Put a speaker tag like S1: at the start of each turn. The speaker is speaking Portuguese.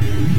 S1: Yeah.